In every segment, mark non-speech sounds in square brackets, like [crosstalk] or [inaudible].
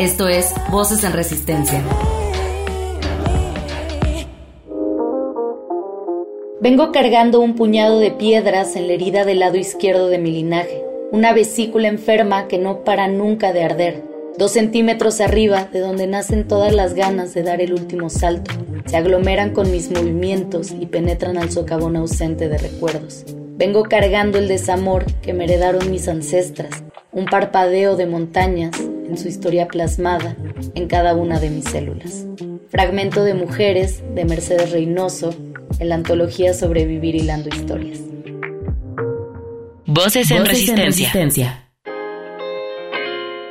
Esto es Voces en Resistencia. Vengo cargando un puñado de piedras en la herida del lado izquierdo de mi linaje, una vesícula enferma que no para nunca de arder, dos centímetros arriba de donde nacen todas las ganas de dar el último salto, se aglomeran con mis movimientos y penetran al socavón ausente de recuerdos. Vengo cargando el desamor que me heredaron mis ancestras, un parpadeo de montañas en su historia plasmada en cada una de mis células. Fragmento de Mujeres de Mercedes Reynoso en la antología Sobrevivir hilando historias. Voces en, resistencia.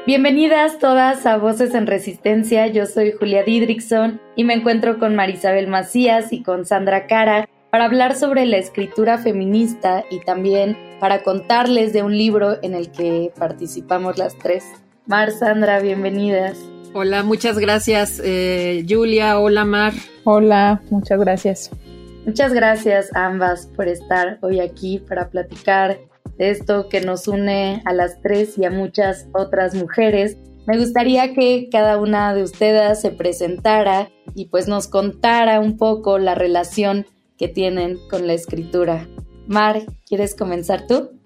Bienvenidas todas a Voces en Resistencia. Yo soy Julia Didrickson y me encuentro con Marisabel Macías y con Sandra Cara para hablar sobre la escritura feminista y también para contarles de un libro en el que participamos las tres. Mar, Sandra, bienvenidas. Hola, muchas gracias, eh, Julia. Hola, Mar. Hola, muchas gracias. Muchas gracias a ambas por estar hoy aquí para platicar de esto que nos une a las tres y a muchas otras mujeres. Me gustaría que cada una de ustedes se presentara y pues nos contara un poco la relación que tienen con la escritura. Mar, ¿quieres comenzar tú?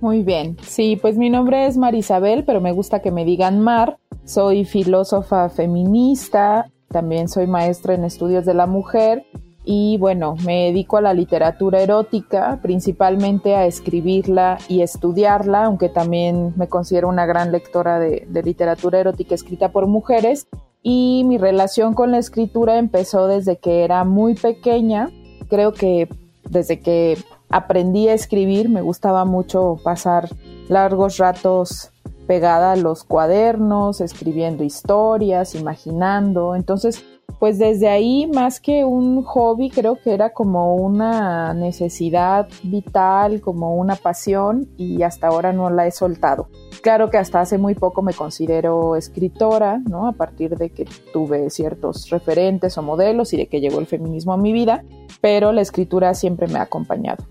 Muy bien, sí, pues mi nombre es Marisabel, pero me gusta que me digan Mar. Soy filósofa feminista, también soy maestra en estudios de la mujer y bueno, me dedico a la literatura erótica, principalmente a escribirla y estudiarla, aunque también me considero una gran lectora de, de literatura erótica escrita por mujeres. Y mi relación con la escritura empezó desde que era muy pequeña. Creo que desde que aprendí a escribir, me gustaba mucho pasar largos ratos pegada a los cuadernos, escribiendo historias, imaginando. Entonces, pues desde ahí, más que un hobby, creo que era como una necesidad vital, como una pasión y hasta ahora no la he soltado. Claro que hasta hace muy poco me considero escritora, ¿no? A partir de que tuve ciertos referentes o modelos y de que llegó el feminismo a mi vida, pero la escritura siempre me ha acompañado.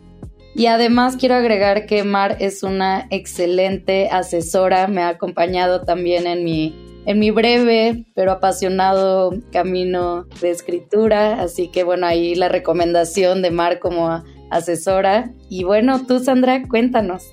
Y además quiero agregar que Mar es una excelente asesora, me ha acompañado también en mi, en mi breve pero apasionado camino de escritura, así que bueno, ahí la recomendación de Mar como asesora. Y bueno, tú Sandra, cuéntanos.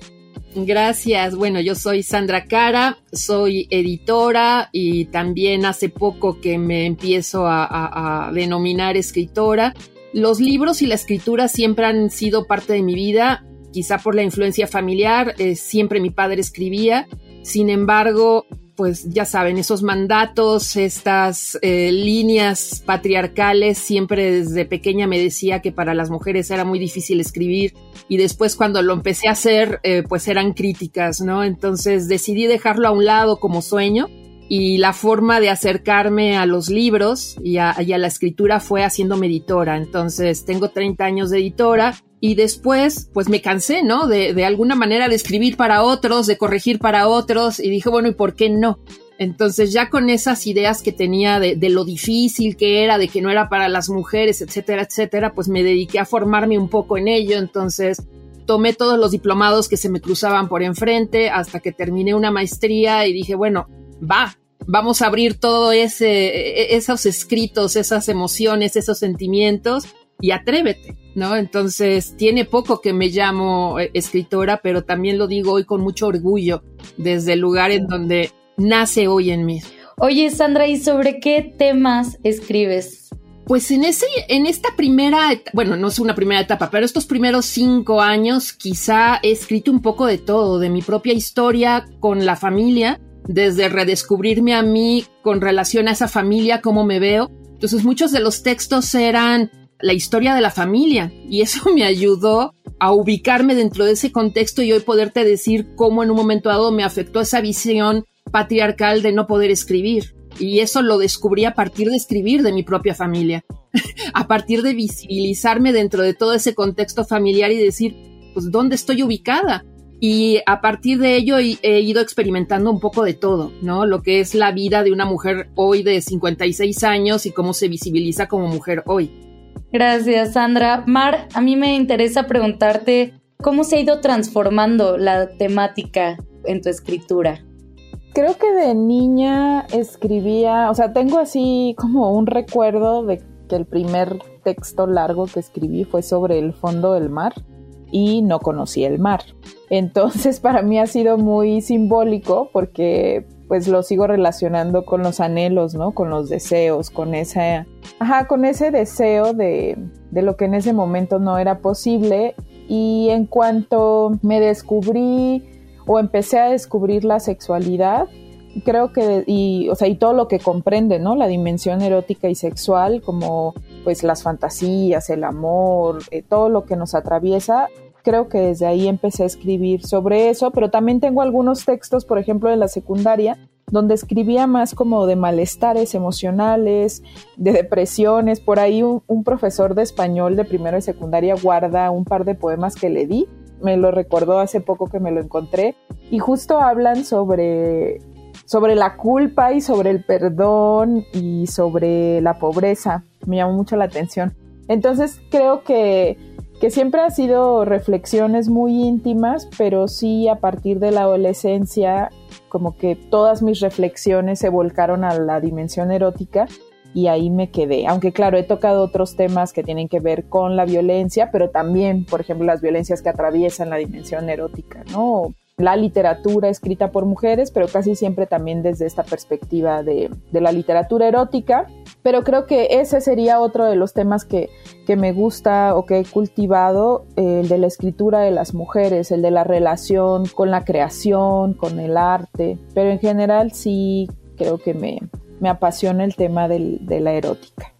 Gracias. Bueno, yo soy Sandra Cara, soy editora y también hace poco que me empiezo a, a denominar escritora. Los libros y la escritura siempre han sido parte de mi vida, quizá por la influencia familiar, eh, siempre mi padre escribía, sin embargo, pues ya saben, esos mandatos, estas eh, líneas patriarcales, siempre desde pequeña me decía que para las mujeres era muy difícil escribir y después cuando lo empecé a hacer, eh, pues eran críticas, ¿no? Entonces decidí dejarlo a un lado como sueño y la forma de acercarme a los libros y a, la escritura fue haciéndome editora. Entonces tengo 30 años de editora y después pues me cansé, ¿no? De, de alguna manera de escribir para otros, de corregir para otros y dije, bueno, ¿y por qué no? Entonces ya con esas ideas que tenía de, de, lo difícil que era, de que no era para las mujeres, etcétera, etcétera, pues me dediqué a formarme un poco en ello. Entonces tomé todos los diplomados que se me cruzaban por enfrente hasta que terminé una maestría y dije, bueno, va, vamos a abrir todo ese, e, esos escritos, esas emociones, esos sentimientos y atrévete, ¿no? Entonces, tiene poco que me llamo eh, escritora, pero también lo digo hoy con mucho orgullo desde el lugar en donde nace hoy en mí. Oye, Sandra, ¿y sobre qué temas escribes? Pues en ese, en esta primera, bueno, no es una primera etapa, pero estos primeros cinco años quizá he escrito un poco de todo, de mi propia historia con la familia, desde redescubrirme a mí con relación a esa familia, cómo me veo. Entonces muchos de los textos eran la historia de la familia y eso [laughs] me ayudó a ubicarme dentro de ese contexto y hoy poderte decir cómo en un momento dado me afectó esa visión patriarcal de no poder escribir. Y eso lo descubrí a partir de escribir de mi propia familia, [laughs] a partir de visibilizarme dentro de todo ese contexto familiar y decir, pues, ¿dónde estoy ubicada? Y a partir de ello he, ido experimentando un poco de todo, ¿no? Lo que es la vida de una mujer hoy de 56 años y cómo se visibiliza como mujer hoy. Gracias, Sandra. Mar, a mí me interesa preguntarte cómo se ha ido transformando la temática en tu escritura. Creo que de niña escribía, o sea, tengo así como un recuerdo de que el primer texto largo que escribí fue sobre el fondo del mar y no conocí el mar. Entonces [laughs] para mí ha sido muy simbólico porque pues lo sigo relacionando con los anhelos, ¿no? Con los deseos, con esa, ajá, con ese deseo de, de lo que en ese momento no era posible. Y en cuanto me descubrí o empecé a descubrir la sexualidad, creo que, y, o sea, y todo lo que comprende, ¿no? La dimensión erótica y sexual, como pues las fantasías, el amor, eh, todo lo que nos atraviesa, creo que desde ahí empecé a escribir sobre eso, pero también tengo algunos textos, por ejemplo, de la secundaria, donde escribía más como de malestares emocionales, de depresiones. Por ahí un, profesor de español de primero y secundaria guarda un par de poemas que le di. Me lo recordó hace poco que me lo encontré. Y justo hablan sobre, sobre la culpa y sobre el perdón y sobre la pobreza. Me llamó mucho la atención. Entonces creo que que siempre ha sido reflexiones muy íntimas, pero sí a partir de la adolescencia, como que todas mis reflexiones se volcaron a la dimensión erótica y ahí me quedé. Aunque claro, he tocado otros temas que tienen que ver con la violencia, pero también, por ejemplo, las violencias que atraviesan la dimensión erótica, ¿no? La literatura escrita por mujeres, pero casi siempre también desde esta perspectiva de, la literatura erótica. Pero creo que ese sería otro de los temas que, que me gusta o que he cultivado, el de la escritura de las mujeres, el de la relación con la creación, con el arte. Pero en general sí creo que me, me apasiona el tema de la erótica.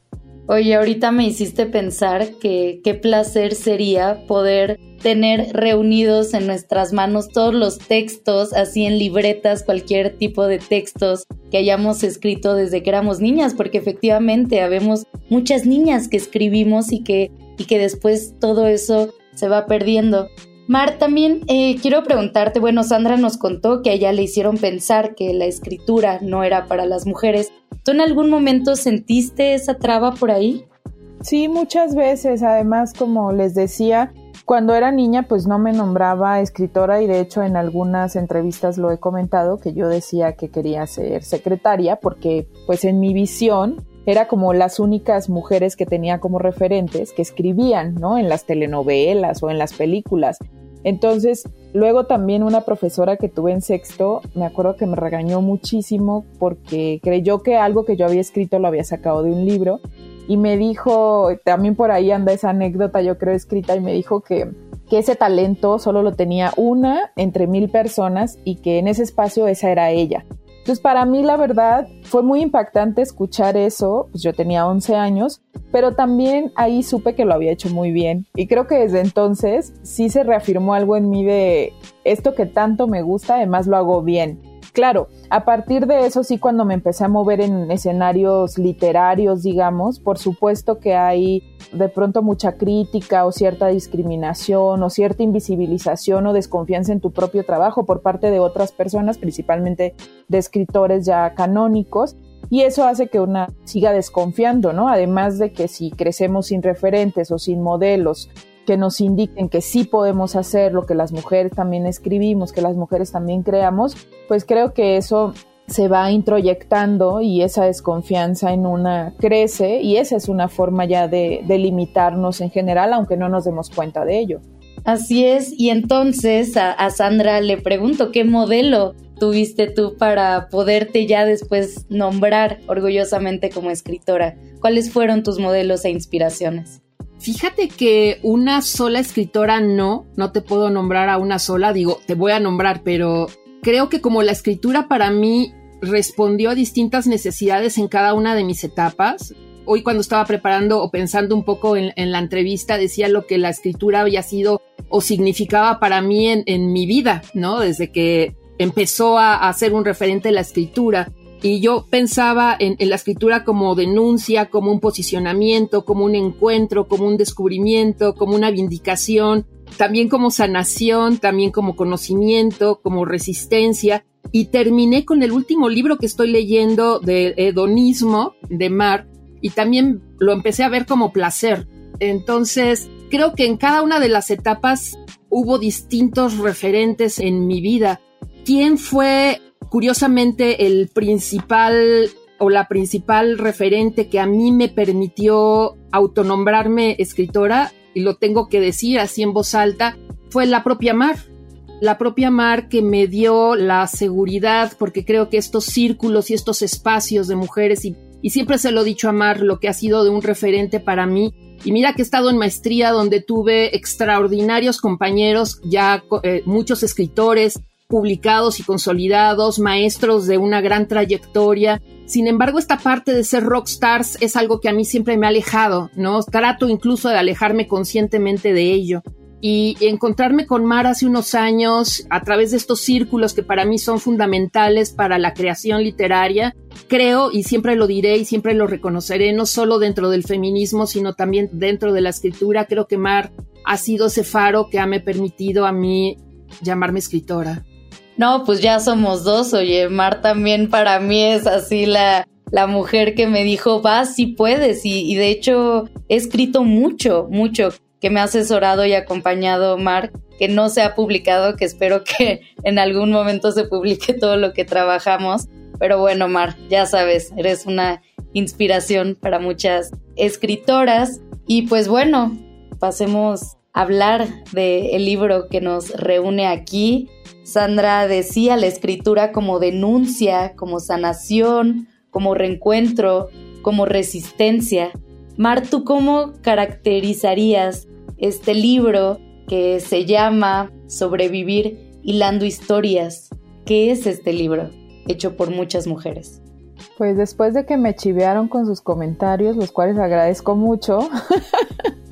Oye, ahorita me hiciste pensar que qué placer sería poder tener reunidos en nuestras manos todos los textos, así en libretas, cualquier tipo de textos que hayamos escrito desde que éramos niñas, porque efectivamente habemos muchas niñas que escribimos y que, y que después todo eso se va perdiendo. Mar, también eh, quiero preguntarte, bueno, Sandra nos contó que a ella le hicieron pensar que la escritura no era para las mujeres, ¿Tú en algún momento sentiste esa traba por ahí? Sí, muchas veces. Además, como les decía, cuando era niña, pues no me nombraba escritora y de hecho en algunas entrevistas lo he comentado que yo decía que quería ser secretaria porque pues en mi visión era como las únicas mujeres que tenía como referentes que escribían, ¿no? En las telenovelas o en las películas. Entonces, luego también una profesora que tuve en sexto, me acuerdo que me regañó muchísimo porque creyó que algo que yo había escrito lo había sacado de un libro y me dijo, también por ahí anda esa anécdota yo creo escrita y me dijo que, que ese talento solo lo tenía una entre mil personas y que en ese espacio esa era ella. Entonces, para mí, la verdad, fue muy impactante escuchar eso. Pues yo tenía 11 años, pero también ahí supe que lo había hecho muy bien. Y creo que desde entonces sí se reafirmó algo en mí de esto que tanto me gusta, además lo hago bien. Claro, a partir de eso sí, cuando me empecé a mover en escenarios literarios, digamos, por supuesto que hay de pronto mucha crítica o cierta discriminación o cierta invisibilización o desconfianza en tu propio trabajo por parte de otras personas, principalmente de escritores ya canónicos. Y eso hace que una siga desconfiando, ¿no? Además de que si crecemos sin referentes o sin modelos que nos indiquen que sí podemos hacer lo que las mujeres también escribimos, que las mujeres también creamos, pues creo que eso se va introyectando y esa desconfianza en una crece y esa es una forma ya de, limitarnos en general, aunque no nos demos cuenta de ello. Así es, y entonces a, a Sandra le pregunto, ¿qué modelo tuviste tú para poderte ya después nombrar orgullosamente como escritora? ¿Cuáles fueron tus modelos e inspiraciones? Fíjate que una sola escritora no, no te puedo nombrar a una sola, digo, te voy a nombrar, pero creo que como la escritura para mí respondió a distintas necesidades en cada una de mis etapas, hoy cuando estaba preparando o pensando un poco en, la entrevista, decía lo que la escritura había sido o significaba para mí en, mi vida, ¿no? Desde que empezó a, a ser un referente la escritura. Y yo pensaba en, la escritura como denuncia, como un posicionamiento, como un encuentro, como un descubrimiento, como una vindicación, también como sanación, también como conocimiento, como resistencia. Y terminé con el último libro que estoy leyendo de hedonismo de Mar y también lo empecé a ver como placer. Entonces, creo que en cada una de las etapas hubo distintos referentes en mi vida. ¿Quién fue curiosamente el principal o la principal referente que a mí me permitió autonombrarme escritora, y lo tengo que decir así en voz alta, fue la propia Mar. La propia Mar que me dio la seguridad, porque creo que estos círculos y estos espacios de mujeres, y, siempre se lo he dicho a Mar, lo que ha sido de un referente para mí, y mira que he estado en maestría donde tuve extraordinarios compañeros, ya eh, muchos escritores, publicados y consolidados, maestros de una gran trayectoria. Sin embargo, esta parte de ser rockstars es algo que a mí siempre me ha alejado, ¿no? Trato incluso de alejarme conscientemente de ello. Y encontrarme con Mar hace unos años a través de estos círculos que para mí son fundamentales para la creación literaria, creo y siempre lo diré y siempre lo reconoceré, no solo dentro del feminismo, sino también dentro de la escritura, creo que Mar ha sido ese faro que ha me permitido a mí llamarme escritora. No, pues ya somos dos, oye, Mar también para mí es así la, la mujer que me dijo, vas si puedes, y, y de hecho he escrito mucho, mucho, que me ha asesorado y acompañado Mar, que no se ha publicado, que espero que en algún momento se publique todo lo que trabajamos. Pero bueno, Mar, ya sabes, eres una inspiración para muchas escritoras. Y pues bueno, pasemos a hablar del libro que nos reúne aquí. Sandra decía la escritura como denuncia, como sanación, como reencuentro, como resistencia. Mar, ¿tú cómo caracterizarías este libro que se llama Sobrevivir hilando historias? ¿Qué es este libro hecho por muchas mujeres? Pues después de que me chivearon con sus comentarios, los cuales agradezco mucho, [laughs]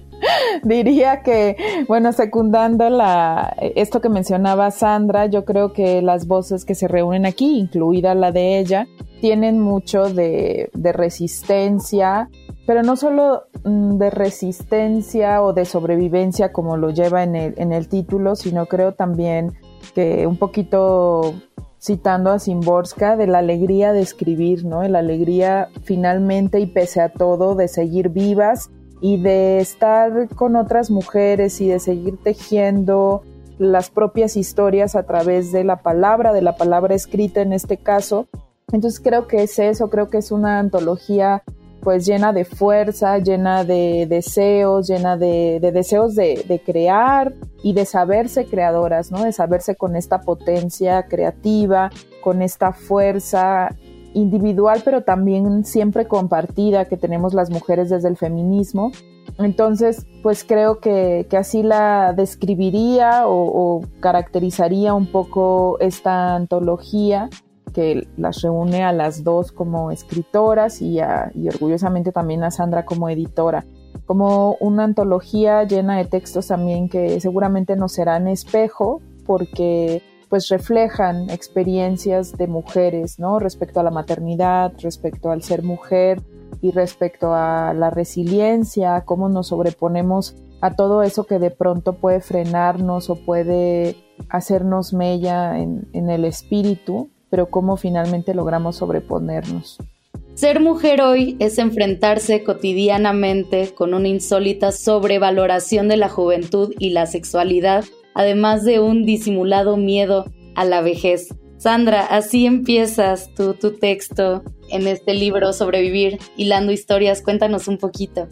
[laughs] diría que, bueno, secundando la, esto que mencionaba Sandra, yo creo que las voces que se reúnen aquí, incluida la de ella, tienen mucho de, de resistencia, pero no solo mm, de resistencia o de sobrevivencia como lo lleva en el, en el título, sino creo también que un poquito citando a Simborska, de la alegría de escribir, ¿no? La alegría finalmente y pese a todo de seguir vivas y de estar con otras mujeres y de seguir tejiendo las propias historias a través de la palabra, de la palabra escrita en este caso. Entonces creo que es eso, creo que es una antología pues llena de fuerza, llena de deseos, llena de, deseos de, de, crear y de saberse creadoras, ¿no? De saberse con esta potencia creativa, con esta fuerza individual, pero también siempre compartida que tenemos las mujeres desde el feminismo. Entonces, pues creo que, así la describiría o, caracterizaría un poco esta antología que las reúne a las dos como escritoras y, y orgullosamente también a Sandra como editora como una antología llena de textos también que seguramente nos serán espejo porque pues reflejan experiencias de mujeres, ¿no? Respecto a la maternidad, respecto al ser mujer y respecto a la resiliencia, cómo nos sobreponemos a todo eso que de pronto puede frenarnos o puede hacernos mella en, en el espíritu, pero cómo finalmente logramos sobreponernos. Ser mujer hoy es enfrentarse cotidianamente con una insólita sobrevaloración de la juventud y la sexualidad además de un disimulado miedo a la vejez. Sandra, así empiezas tu, texto en este libro Sobrevivir, hilando historias. Cuéntanos un poquito.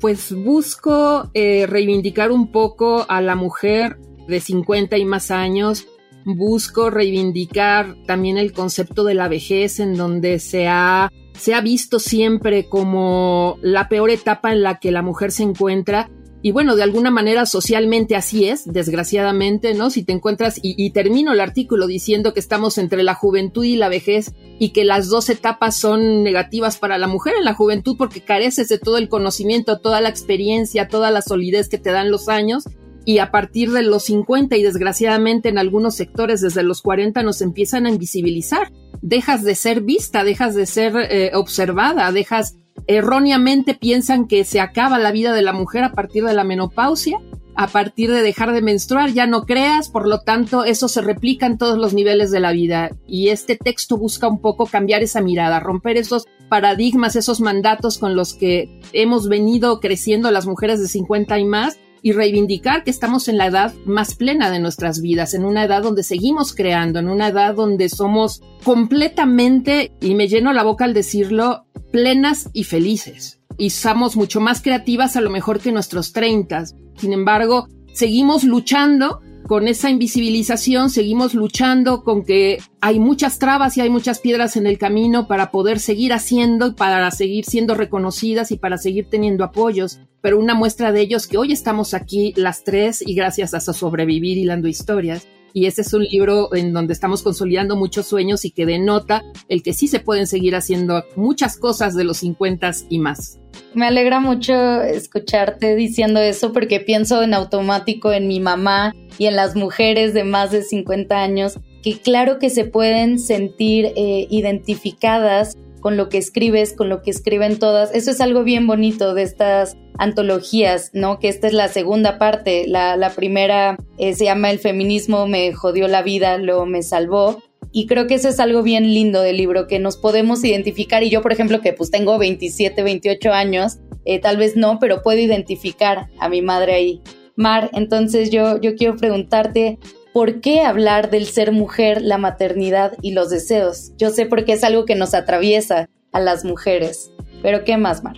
Pues busco eh, reivindicar un poco a la mujer de 50 y más años. Busco reivindicar también el concepto de la vejez en donde se ha, se ha visto siempre como la peor etapa en la que la mujer se encuentra y bueno, de alguna manera socialmente así es, desgraciadamente, ¿no? Si te encuentras, y, termino el artículo diciendo que estamos entre la juventud y la vejez y que las dos etapas son negativas para la mujer en la juventud porque careces de todo el conocimiento, toda la experiencia, toda la solidez que te dan los años y a partir de los 50 y desgraciadamente en algunos sectores desde los 40 nos empiezan a invisibilizar dejas de ser vista, dejas de ser eh, observada, dejas erróneamente piensan que se acaba la vida de la mujer a partir de la menopausia, a partir de dejar de menstruar, ya no creas, por lo tanto eso se replica en todos los niveles de la vida. Y este texto busca un poco cambiar esa mirada, romper esos paradigmas, esos mandatos con los que hemos venido creciendo las mujeres de 50 y más y reivindicar que estamos en la edad más plena de nuestras vidas, en una edad donde seguimos creando, en una edad donde somos completamente, y me lleno la boca al decirlo, plenas y felices. Y somos mucho más creativas a lo mejor que nuestros 30. Sin embargo, seguimos luchando con esa invisibilización seguimos luchando con que hay muchas trabas y hay muchas piedras en el camino para poder seguir haciendo, para seguir siendo reconocidas y para seguir teniendo apoyos. Pero una muestra de ellos que hoy estamos aquí las tres y gracias a sobrevivir hilando historias. Y este es un libro en donde estamos consolidando muchos sueños y que denota el que sí se pueden seguir haciendo muchas cosas de los 50 y más. Me alegra mucho escucharte diciendo eso porque pienso en automático en mi mamá y en las mujeres de más de 50 años que claro que se pueden sentir eh, identificadas con lo que escribes, con lo que escriben todas. Eso es algo bien bonito de estas antologías, ¿no? Que esta es la segunda parte. La, primera eh, se llama El feminismo me jodió la vida, lo me salvó. Y creo que eso es algo bien lindo del libro, que nos podemos identificar. Y yo, por ejemplo, que pues tengo 27, 28 años, eh, tal vez no, pero puedo identificar a mi madre ahí. Mar, entonces yo, yo quiero preguntarte, ¿por qué hablar del ser mujer, la maternidad y los deseos? Yo sé porque es algo que nos atraviesa a las mujeres, pero ¿qué más, Mar?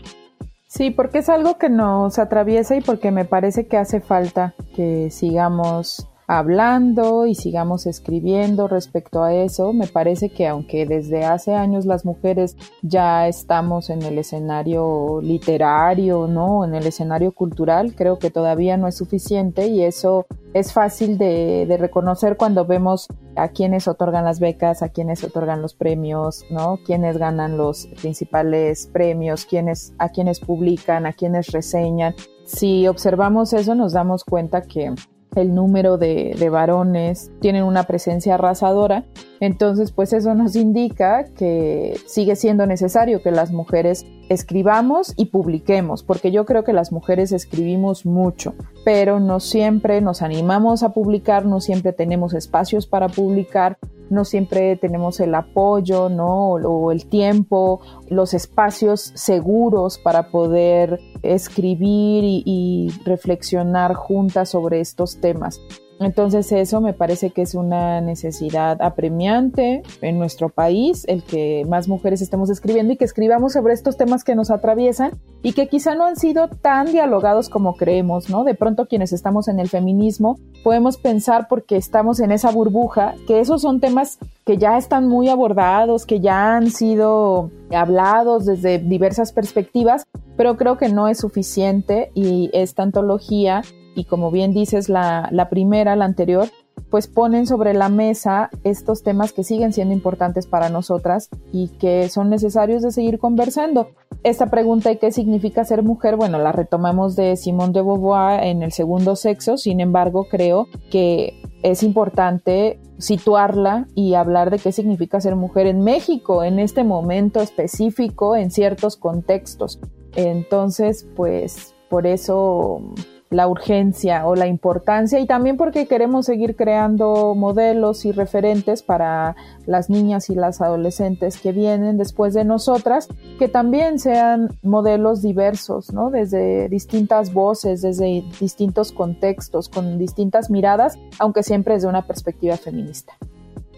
Sí, porque es algo que nos atraviesa y porque me parece que hace falta que sigamos hablando y sigamos escribiendo respecto a eso. Me parece que aunque desde hace años las mujeres ya estamos en el escenario literario, ¿no? En el escenario cultural, creo que todavía no es suficiente y eso es fácil de, reconocer cuando vemos a quienes otorgan las becas, a quienes otorgan los premios, ¿no? Quienes ganan los principales premios, quienes, a quienes publican, a quienes reseñan. Si observamos eso, nos damos cuenta que el número de, varones tienen una presencia arrasadora, entonces pues eso nos indica que sigue siendo necesario que las mujeres escribamos y publiquemos, porque yo creo que las mujeres escribimos mucho, pero no siempre nos animamos a publicar, no siempre tenemos espacios para publicar, no siempre tenemos el apoyo, ¿no? O el tiempo, los espacios seguros para poder escribir y, reflexionar juntas sobre estos temas. Entonces eso me parece que es una necesidad apremiante en nuestro país, el que más mujeres estemos escribiendo y que escribamos sobre estos temas que nos atraviesan y que quizá no han sido tan dialogados como creemos, ¿no? De pronto quienes estamos en el feminismo podemos pensar porque estamos en esa burbuja que esos son temas que ya están muy abordados, que ya han sido hablados desde diversas perspectivas, pero creo que no es suficiente y esta antología y como bien dices, la, la primera, la anterior, pues ponen sobre la mesa estos temas que siguen siendo importantes para nosotras y que son necesarios de seguir conversando. Esta pregunta de qué significa ser mujer, bueno, la retomamos de Simone de Beauvoir en el segundo sexo, sin embargo, creo que es importante situarla y hablar de qué significa ser mujer en México, en este momento específico, en ciertos contextos. Entonces, pues por eso la urgencia o la importancia y también porque queremos seguir creando modelos y referentes para las niñas y las adolescentes que vienen después de nosotras, que también sean modelos diversos, ¿no? Desde distintas voces, desde distintos contextos, con distintas miradas, aunque siempre desde una perspectiva feminista.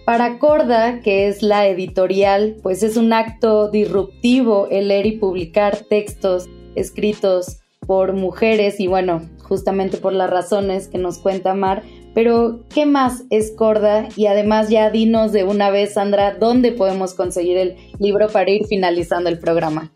Para Corda, que es la editorial, pues es un acto disruptivo el leer y publicar textos escritos por mujeres y bueno, justamente por las razones que nos cuenta Mar. Pero, ¿qué más es Corda? Y además ya dinos de una vez, Sandra, ¿dónde podemos conseguir el libro para ir finalizando el programa?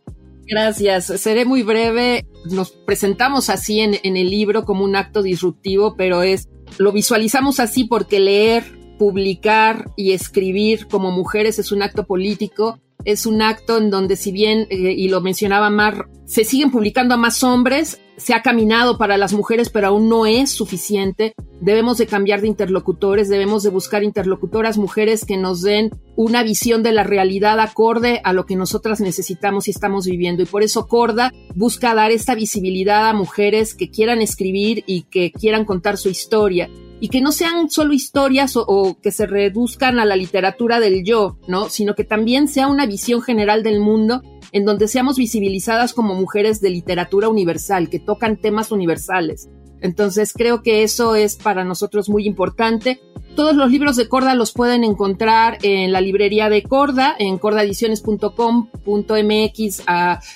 Gracias, seré muy breve. Nos presentamos así en, en el libro como un acto disruptivo, pero es, lo visualizamos así porque leer, publicar y escribir como mujeres es un acto político es un acto en donde si bien, eh, y lo mencionaba Mar, se siguen publicando a más hombres, se ha caminado para las mujeres, pero aún no es suficiente. debemos de cambiar de interlocutores, debemos de buscar interlocutoras mujeres que nos den una visión de la realidad acorde a lo que nosotras necesitamos y estamos viviendo. Y por eso Corda busca dar esta visibilidad a mujeres que quieran escribir y que quieran contar su historia y que no sean solo historias o, que se reduzcan a la literatura del yo, ¿no? Sino que también sea una visión general del mundo en donde seamos visibilizadas como mujeres de literatura universal, que tocan temas universales. Entonces creo que eso es para nosotros muy importante. Todos los libros de Corda los pueden encontrar en la librería de Corda, en cordaediciones.com.mx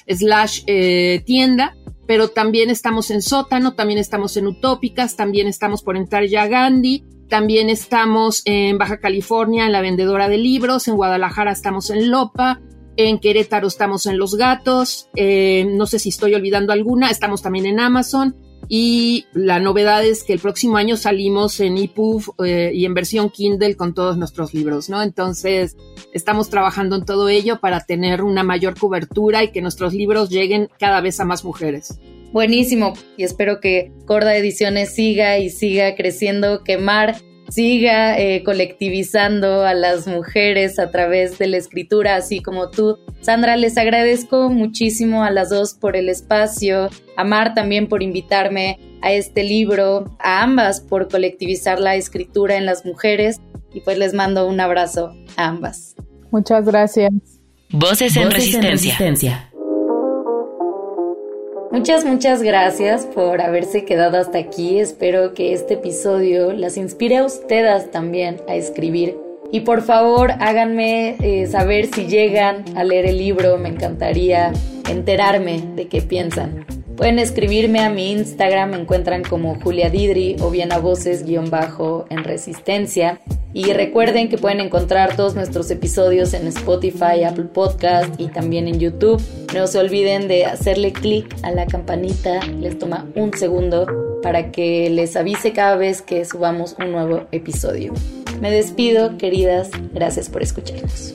slash eh, tienda pero también estamos en Sótano, también estamos en Utópicas, también estamos por entrar ya Gandhi, también estamos en Baja California en la vendedora de libros, en Guadalajara estamos en Lopa, en Querétaro estamos en Los Gatos, eh, no sé si estoy olvidando alguna, estamos también en Amazon y la novedad es que el próximo año salimos en EPUB eh, y en versión Kindle con todos nuestros libros, ¿no? Entonces, estamos trabajando en todo ello para tener una mayor cobertura y que nuestros libros lleguen cada vez a más mujeres. Buenísimo, y espero que Corda Ediciones siga y siga creciendo, quemar siga eh, colectivizando a las mujeres a través de la escritura, así como tú. Sandra, les agradezco muchísimo a las dos por el espacio, a Mar también por invitarme a este libro, a ambas por colectivizar la escritura en las mujeres y pues les mando un abrazo a ambas. Muchas gracias. Voces en, resistencia. Muchas, muchas gracias por haberse quedado hasta aquí. Espero que este episodio las inspire a ustedes también a escribir. Y por favor háganme eh, saber si llegan a leer el libro. Me encantaría enterarme de qué piensan. Pueden escribirme a mi Instagram, me encuentran como Julia Didri o bien a voces guion bajo en resistencia. Y recuerden que pueden encontrar todos nuestros episodios en Spotify, Apple Podcast y también en YouTube. No se olviden de hacerle clic a la campanita, les toma un segundo para que les avise cada vez que subamos un nuevo episodio. Me despido, queridas, gracias por escucharnos.